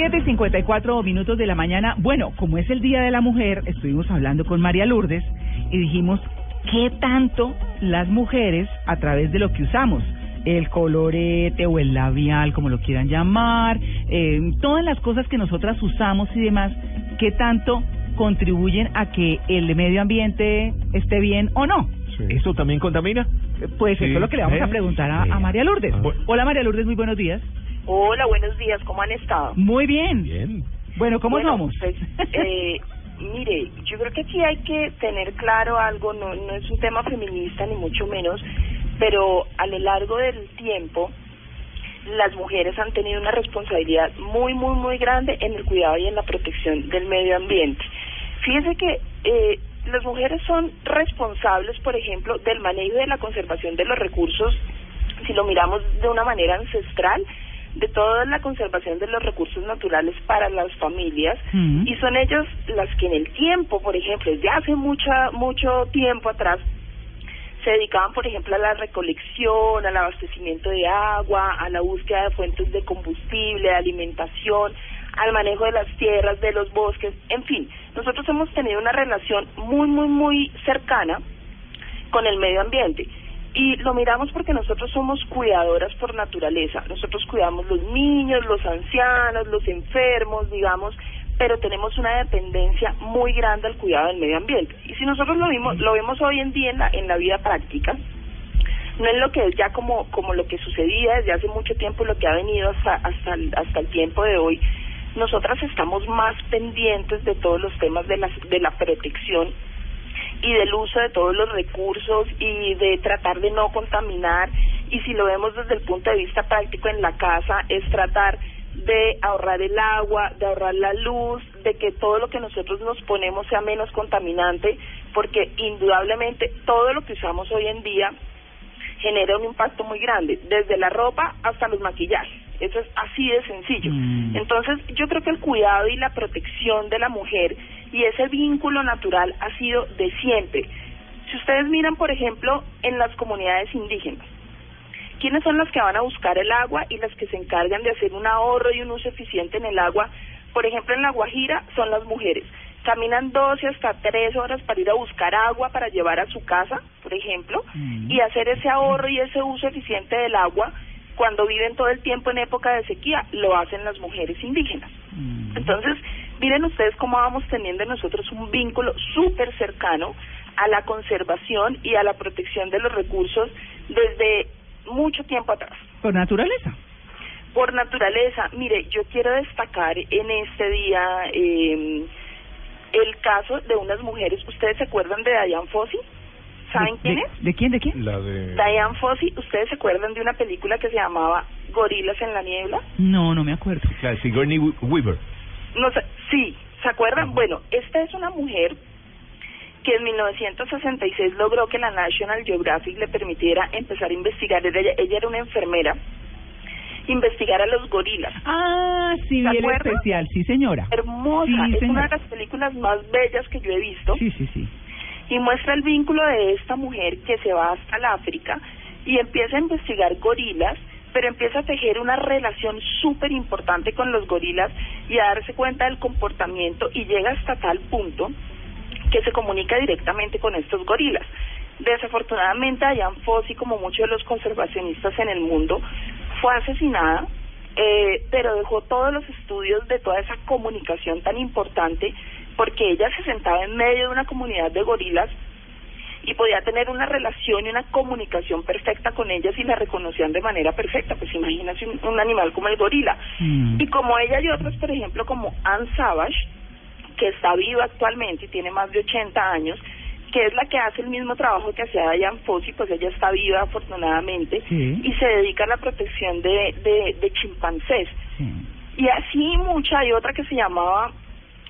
7.54 minutos de la mañana. Bueno, como es el Día de la Mujer, estuvimos hablando con María Lourdes y dijimos qué tanto las mujeres, a través de lo que usamos, el colorete o el labial, como lo quieran llamar, eh, todas las cosas que nosotras usamos y demás, qué tanto contribuyen a que el medio ambiente esté bien o no. ¿Eso también contamina? Pues Sí, eso es lo que le vamos a preguntar a, Sí. a María Lourdes. Ah. Hola María Lourdes, muy buenos días. Hola, buenos días, ¿cómo han estado? Muy bien. Bien. Bueno, ¿cómo Bueno, somos? Pues, eh, mire, yo creo que aquí hay que tener claro algo, no, no es un tema feminista ni mucho menos, pero a lo largo del tiempo las mujeres han tenido una responsabilidad muy, muy, muy grande en el cuidado y en la protección del medio ambiente. Fíjese que eh, las mujeres son responsables, por ejemplo, del manejo y de la conservación de los recursos, si lo miramos de una manera ancestral, de toda la conservación de los recursos naturales para las familias Mm. y son ellos las que en el tiempo, por ejemplo, desde hace mucha, mucho tiempo atrás, se dedicaban, por ejemplo, a la recolección, al abastecimiento de agua, a la búsqueda de fuentes de combustible, de alimentación, al manejo de las tierras, de los bosques, en fin, nosotros hemos tenido una relación muy, muy, muy cercana con el medio ambiente. Y lo miramos porque nosotros somos cuidadoras por naturaleza. Nosotros cuidamos los niños, los ancianos, los enfermos, digamos, pero tenemos una dependencia muy grande al cuidado del medio ambiente. Y si nosotros lo vimos, lo vemos hoy en día en la, en la vida práctica, no es lo que es ya como, como lo que sucedía desde hace mucho tiempo, lo que ha venido hasta, hasta, el, hasta el tiempo de hoy, nosotras estamos más pendientes de todos los temas de la, de la protección y del uso de todos los recursos y de tratar de no contaminar y si lo vemos desde el punto de vista práctico en la casa es tratar de ahorrar el agua, de ahorrar la luz, de que todo lo que nosotros nos ponemos sea menos contaminante, porque indudablemente todo lo que usamos hoy en día genera un impacto muy grande, desde la ropa hasta los maquillajes. Eso es así de sencillo. Mm. Entonces, yo creo que el cuidado y la protección de la mujer y ese vínculo natural ha sido de siempre. Si ustedes miran, por ejemplo, en las comunidades indígenas, ¿quiénes son las que van a buscar el agua y las que se encargan de hacer un ahorro y un uso eficiente en el agua? Por ejemplo, en La Guajira son las mujeres. Caminan 12 hasta 3 horas para ir a buscar agua para llevar a su casa, por ejemplo, Mm. y hacer ese ahorro y ese uso eficiente del agua cuando viven todo el tiempo en época de sequía, lo hacen las mujeres indígenas. Mm. Entonces, miren ustedes cómo vamos teniendo nosotros un vínculo súper cercano a la conservación y a la protección de los recursos desde mucho tiempo atrás. Por naturaleza. Por naturaleza, mire, yo quiero destacar en este día eh, el caso de unas mujeres. ¿Ustedes se acuerdan de Diane Fossey? ¿Saben ¿De- quién de- es? ¿De quién? ¿De quién? La de... Diane Fossey, ¿ustedes se acuerdan de una película que se llamaba Gorilas en la niebla? No, no me acuerdo. La de Sigourney Weaver. No sé, sí, ¿se acuerdan? Bueno, esta es una mujer que en 1966 logró que la National Geographic le permitiera empezar a investigar. Ella, ella era una enfermera, investigar a los gorilas. Ah, sí, ¿Se vi el acuerdan? especial, sí señora. Hermosa, Sí, es señora. una de las películas más bellas que yo he visto. Sí, sí, sí. Y muestra el vínculo de esta mujer que se va hasta el África y empieza a investigar gorilas, pero empieza a tejer una relación súper importante con los gorilas y a darse cuenta del comportamiento y llega hasta tal punto que se comunica directamente con estos gorilas. Desafortunadamente, Diane Fossey, como muchos de los conservacionistas en el mundo, fue asesinada, eh, pero dejó todos los estudios de toda esa comunicación tan importante, porque ella se sentaba en medio de una comunidad de gorilas y podía tener una relación y una comunicación perfecta con ellas y la reconocían de manera perfecta. Pues imagínense un, un animal como el gorila. Mm. Y como ella y otros, por ejemplo, como Anne Savage, que está viva actualmente y tiene más de 80 años, que es la que hace el mismo trabajo que hacía Diane Fossey, pues ella está viva afortunadamente, Sí. y se dedica a la protección de, de, de chimpancés. Y así mucha, hay otra que se llamaba,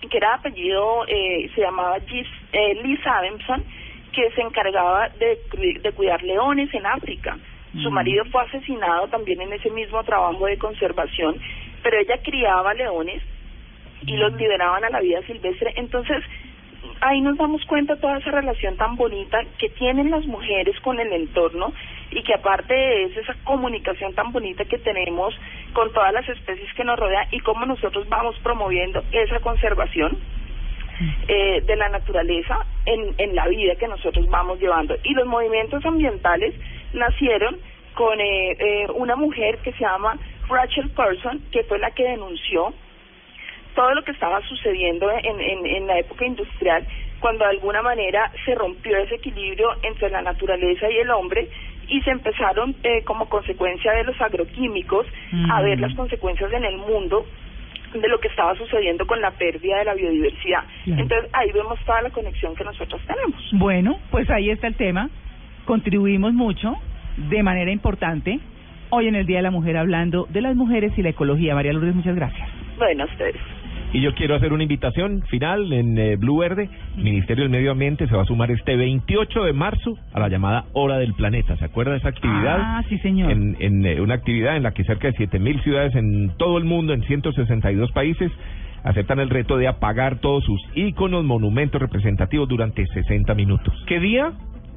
que era apellido, eh, se llamaba Gis, eh, Liz Adamson, que se encargaba de, de cuidar leones en África. Su marido fue asesinado también en ese mismo trabajo de conservación, pero ella criaba leones y los liberaban a la vida silvestre. Entonces, ahí nos damos cuenta toda esa relación tan bonita que tienen las mujeres con el entorno y que aparte de eso, esa comunicación tan bonita que tenemos con todas las especies que nos rodean y cómo nosotros vamos promoviendo esa conservación eh, de la naturaleza en, en la vida que nosotros vamos llevando. Y los movimientos ambientales nacieron con eh, eh, una mujer que se llama Rachel Carson, que fue la que denunció todo lo que estaba sucediendo en, en, en la época industrial, cuando de alguna manera se rompió ese equilibrio entre la naturaleza y el hombre y se empezaron eh, como consecuencia de los agroquímicos a ver Mm. las consecuencias en el mundo de lo que estaba sucediendo con la pérdida de la biodiversidad. Claro. Entonces ahí vemos toda la conexión que nosotros tenemos. Bueno, pues ahí está el tema. Contribuimos mucho, de manera importante, hoy en el Día de la Mujer hablando de las mujeres y la ecología. María Lourdes, muchas gracias. Bueno, ustedes. Y yo quiero hacer una invitación final en eh, Blue Verde. El Ministerio del Medio Ambiente se va a sumar este 28 de marzo a la llamada Hora del Planeta. ¿Se acuerda de esa actividad? Ah, sí, señor. En, en eh, una actividad en la que cerca de 7.000 ciudades en todo el mundo, en 162 países, aceptan el reto de apagar todos sus íconos, monumentos representativos durante 60 minutos. ¿Qué día?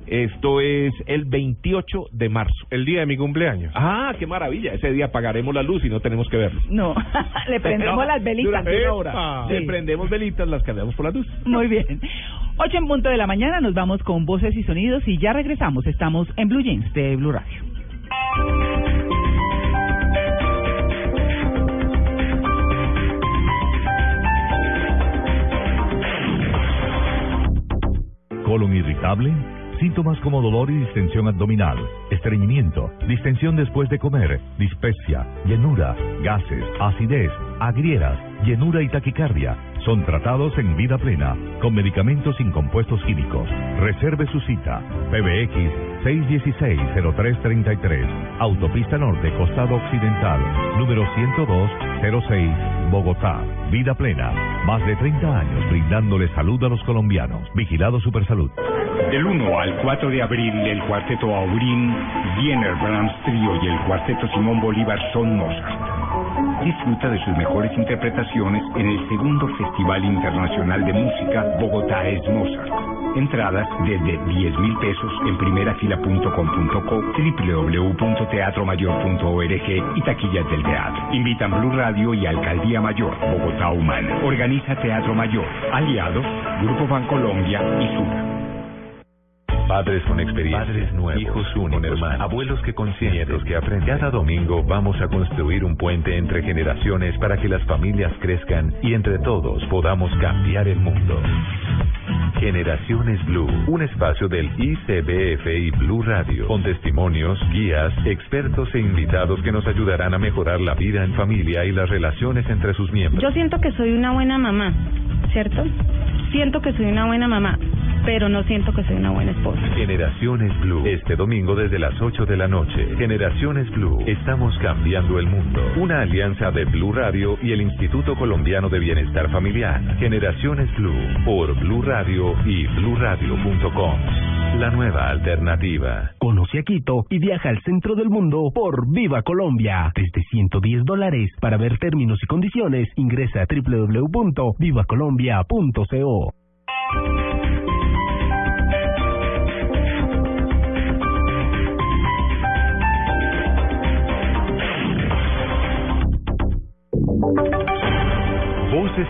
Esto es el 28 de marzo. El día de mi cumpleaños. Ah, qué maravilla. Ese día apagaremos la luz y no tenemos que verlo. No, le prendemos las velitas. Durante una hora. Sí. Le prendemos velitas, las cambiamos por la luz. Muy bien. Ocho en punto de la mañana, nos vamos con voces y sonidos y ya regresamos. Estamos en Blue Jeans de Blue Radio. colon irritable, síntomas como dolor y distensión abdominal, estreñimiento, distensión después de comer, dispepsia, llenura, gases, acidez, agrieras, llenura y taquicardia. Son tratados en vida plena con medicamentos sin compuestos químicos. Reserve su cita. PBX 616-0333. Autopista Norte, Costado Occidental. Número 10206, Bogotá. Vida plena. Más de 30 años brindándole salud a los colombianos. Vigilado Supersalud. Del 1 al 4 de abril, el cuarteto Aurín, Wiener Brahms Trio y el cuarteto Simón Bolívar son Mozart. Disfruta de sus mejores interpretaciones en el segundo Festival Internacional de Música Bogotá es Mozart. Entradas desde 10 mil pesos en primerafila.com.co, www.teatromayor.org y taquillas del teatro. Invitan Blue Radio y Alcaldía Mayor, Bogotá Humana. Organiza Teatro Mayor. Aliados, Grupo Bancolombia y Sura. Padres con experiencia, padres nuevos, hijos únicos, hermanos, abuelos que consienten, nietos que aprenden. Cada domingo vamos a construir un puente entre generaciones para que las familias crezcan y entre todos podamos cambiar el mundo. Generaciones Blue, un espacio del ICBF y Blue Radio, con testimonios, guías, expertos e invitados que nos ayudarán a mejorar la vida en familia y las relaciones entre sus miembros. Yo siento que soy una buena mamá, ¿cierto? Siento que soy una buena mamá, pero no siento que soy una buena esposa. Generaciones Blue, este domingo desde las 8 de la noche. Generaciones Blue, estamos cambiando el mundo. Una alianza de Blue Radio y el Instituto Colombiano de Bienestar Familiar. Generaciones Blue, por Blue Radio y bluradio.com. La nueva alternativa. Conoce a Quito y viaja al centro del mundo por Viva Colombia. Desde 110 dólares. Para ver términos y condiciones, ingresa a www.vivacolombia.co.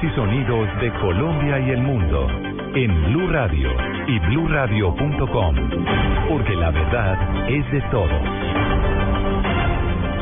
y sonidos de Colombia y el mundo en Blue Radio y bluradio.com, porque la verdad es de todos.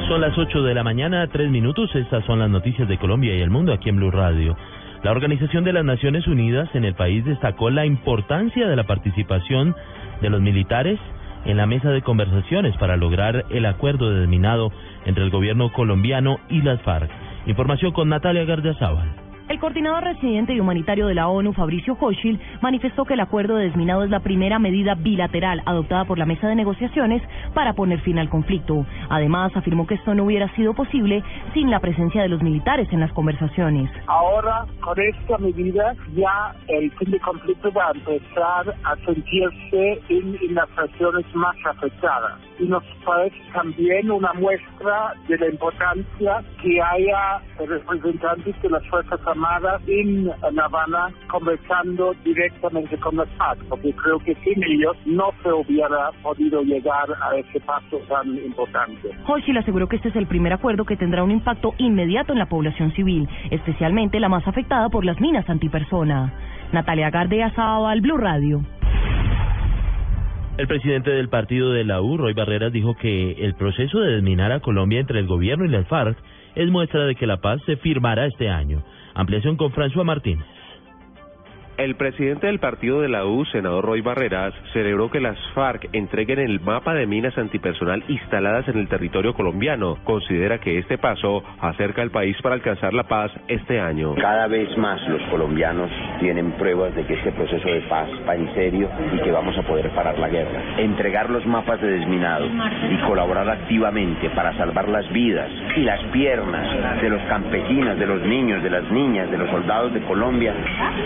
Son las 8 de la mañana, tres minutos. Estas son las noticias de Colombia y el mundo aquí en Blue Radio. La Organización de las Naciones Unidas en el país destacó la importancia de la participación de los militares en la mesa de conversaciones para lograr el acuerdo determinado entre el gobierno colombiano y las FARC. Información con Natalia Gardiazabal. El coordinador residente y humanitario de la ONU, Fabricio Hochschild, manifestó que el acuerdo de desminado es la primera medida bilateral adoptada por la mesa de negociaciones para poner fin al conflicto. Además, afirmó que esto no hubiera sido posible sin la presencia de los militares en las conversaciones. Ahora, con esta medida, ya el fin de conflicto va a empezar a sentirse en, las regiones más afectadas. Y nos parece también una muestra de la importancia que haya representantes de las Fuerzas Armadas en La Habana conversando directamente con los FARC, porque creo que sin ellos no se hubiera podido llegar a ese paso tan importante. le aseguró que este es el primer acuerdo que tendrá un impacto inmediato en la población civil, especialmente la más afectada por las minas antipersona. Natalia Gardea al Blue Radio. El presidente del partido de la U, Roy Barreras, dijo que el proceso de desminar a Colombia entre el gobierno y las FARC es muestra de que la paz se firmará este año. Ampliación con François Martínez. El presidente del partido de la U, senador Roy Barreras, celebró que las FARC entreguen el mapa de minas antipersonal instaladas en el territorio colombiano. Considera que este paso acerca al país para alcanzar la paz este año. Cada vez más los colombianos tienen pruebas de que este proceso de paz va en serio y que vamos a poder parar la guerra. Entregar los mapas de desminado y colaborar activamente para salvar las vidas y las piernas de los campesinos, de los niños, de las niñas, de los soldados de Colombia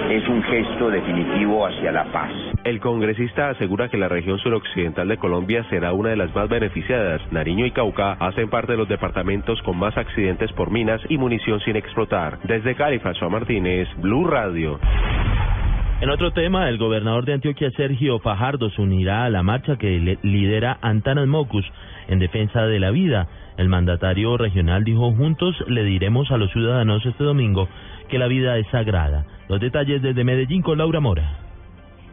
es un gesto definitivo hacia la paz. El congresista asegura que la región suroccidental de Colombia será una de las más beneficiadas. Nariño y Cauca hacen parte de los departamentos con más accidentes por minas y munición sin explotar. Desde Cali, François Martínez, Blue Radio. En otro tema, el gobernador de Antioquia, Sergio Fajardo, se unirá a la marcha que lidera Antanas Mocus en defensa de la vida. El mandatario regional dijo, juntos le diremos a los ciudadanos este domingo que la vida es sagrada. Los detalles desde Medellín con Laura Mora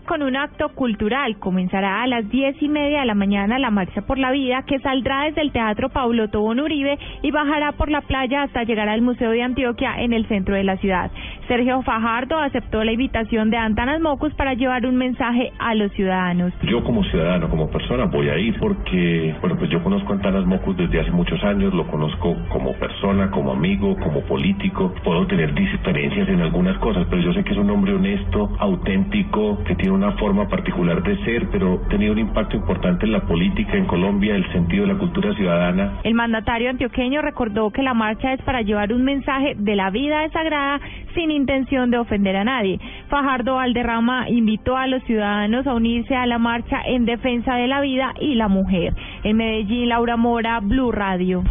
con un acto cultural. Comenzará a las diez y media de la mañana la Marcha por la Vida, que saldrá desde el Teatro Paulo Tobón Uribe y bajará por la playa hasta llegar al Museo de Antioquia en el centro de la ciudad. Sergio Fajardo aceptó la invitación de Antanas Mocus para llevar un mensaje a los ciudadanos. Yo como ciudadano, como persona, voy a ir porque, bueno, pues yo conozco a Antanas Mocus desde hace muchos años, lo conozco como persona, como amigo, como político. Puedo tener diferencias en algunas cosas, pero yo sé que es un hombre honesto, auténtico, que tiene una forma particular de ser, pero tenido un impacto importante en la política en Colombia, el sentido de la cultura ciudadana. El mandatario antioqueño recordó que la marcha es para llevar un mensaje de la vida es sagrada sin intención de ofender a nadie. Fajardo Valderrama invitó a los ciudadanos a unirse a la marcha en defensa de la vida y la mujer. En Medellín, Laura Mora, Blue Radio.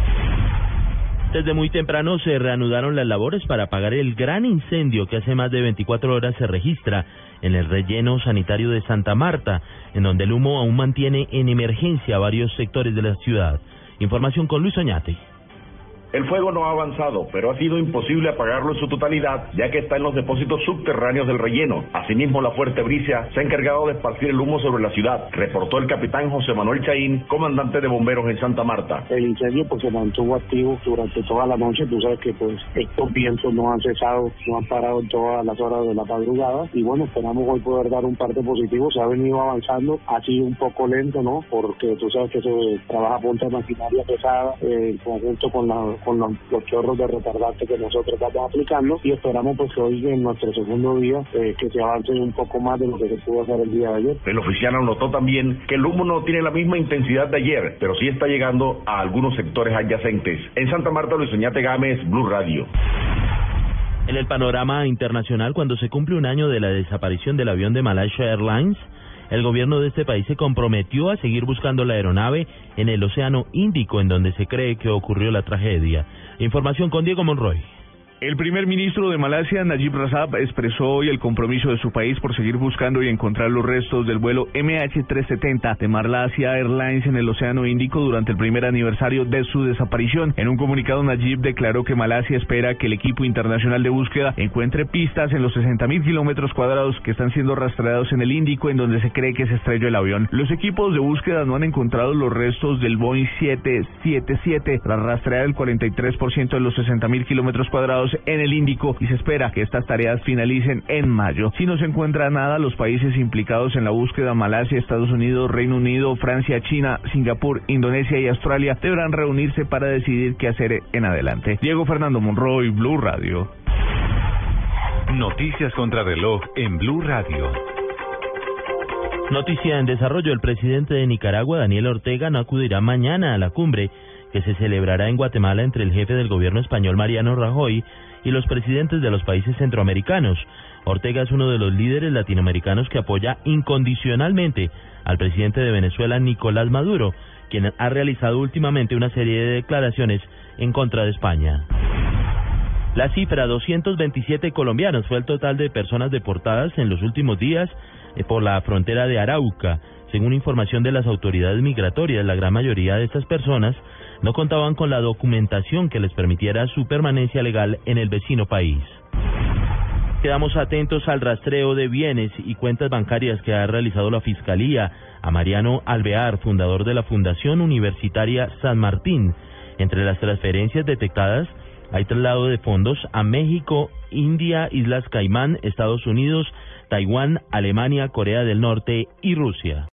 Desde muy temprano se reanudaron las labores para apagar el gran incendio que hace más de 24 horas se registra en el relleno sanitario de Santa Marta, en donde el humo aún mantiene en emergencia varios sectores de la ciudad. Información con Luis Oñate. El fuego no ha avanzado, pero ha sido imposible apagarlo en su totalidad, ya que está en los depósitos subterráneos del relleno. Asimismo, la fuerte brisa se ha encargado de esparcir el humo sobre la ciudad, reportó el capitán José Manuel Chaín, comandante de bomberos en Santa Marta. El incendio pues se mantuvo activo durante toda la noche. Tú sabes que pues estos vientos no han cesado, no han parado en todas las horas de la madrugada. Y bueno, esperamos hoy poder dar un parte positivo. Se ha venido avanzando, ha sido un poco lento, ¿no? Porque tú sabes que se trabaja punta de maquinaria pesada eh, en conjunto con la con los, chorros de retardante que nosotros estamos aplicando y esperamos pues que hoy en nuestro segundo día eh, que se avance un poco más de lo que se pudo hacer el día de ayer. El oficial anotó también que el humo no tiene la misma intensidad de ayer, pero sí está llegando a algunos sectores adyacentes. En Santa Marta, Luis Oñate Gámez, Blue Radio. En el panorama internacional, cuando se cumple un año de la desaparición del avión de Malaysia Airlines, el gobierno de este país se comprometió a seguir buscando la aeronave en el Océano Índico, en donde se cree que ocurrió la tragedia. Información con Diego Monroy. El primer ministro de Malasia, Najib Razak, expresó hoy el compromiso de su país por seguir buscando y encontrar los restos del vuelo MH370 de Malaysia Airlines en el Océano Índico durante el primer aniversario de su desaparición. En un comunicado, Najib declaró que Malasia espera que el equipo internacional de búsqueda encuentre pistas en los 60.000 kilómetros cuadrados que están siendo rastreados en el Índico, en donde se cree que se estrelló el avión. Los equipos de búsqueda no han encontrado los restos del Boeing 777 tras rastrear el 43% de los 60.000 kilómetros cuadrados en el Índico y se espera que estas tareas finalicen en mayo. Si no se encuentra nada, los países implicados en la búsqueda, Malasia, Estados Unidos, Reino Unido, Francia, China, Singapur, Indonesia y Australia, deberán reunirse para decidir qué hacer en adelante. Diego Fernando Monroy, Blue Radio. Noticias contra reloj en Blue Radio. Noticia en desarrollo. El presidente de Nicaragua, Daniel Ortega, no acudirá mañana a la cumbre que se celebrará en Guatemala entre el jefe del gobierno español, Mariano Rajoy, y los presidentes de los países centroamericanos. Ortega es uno de los líderes latinoamericanos que apoya incondicionalmente al presidente de Venezuela, Nicolás Maduro, quien ha realizado últimamente una serie de declaraciones en contra de España. La cifra 227 colombianos fue el total de personas deportadas en los últimos días eh, por la frontera de Arauca. Según información de las autoridades migratorias, la gran mayoría de estas personas no contaban con la documentación que les permitiera su permanencia legal en el vecino país. Quedamos atentos al rastreo de bienes y cuentas bancarias que ha realizado la Fiscalía a Mariano Alvear, fundador de la Fundación Universitaria San Martín. Entre las transferencias detectadas hay traslado de fondos a México, India, Islas Caimán, Estados Unidos, Taiwán, Alemania, Corea del Norte y Rusia.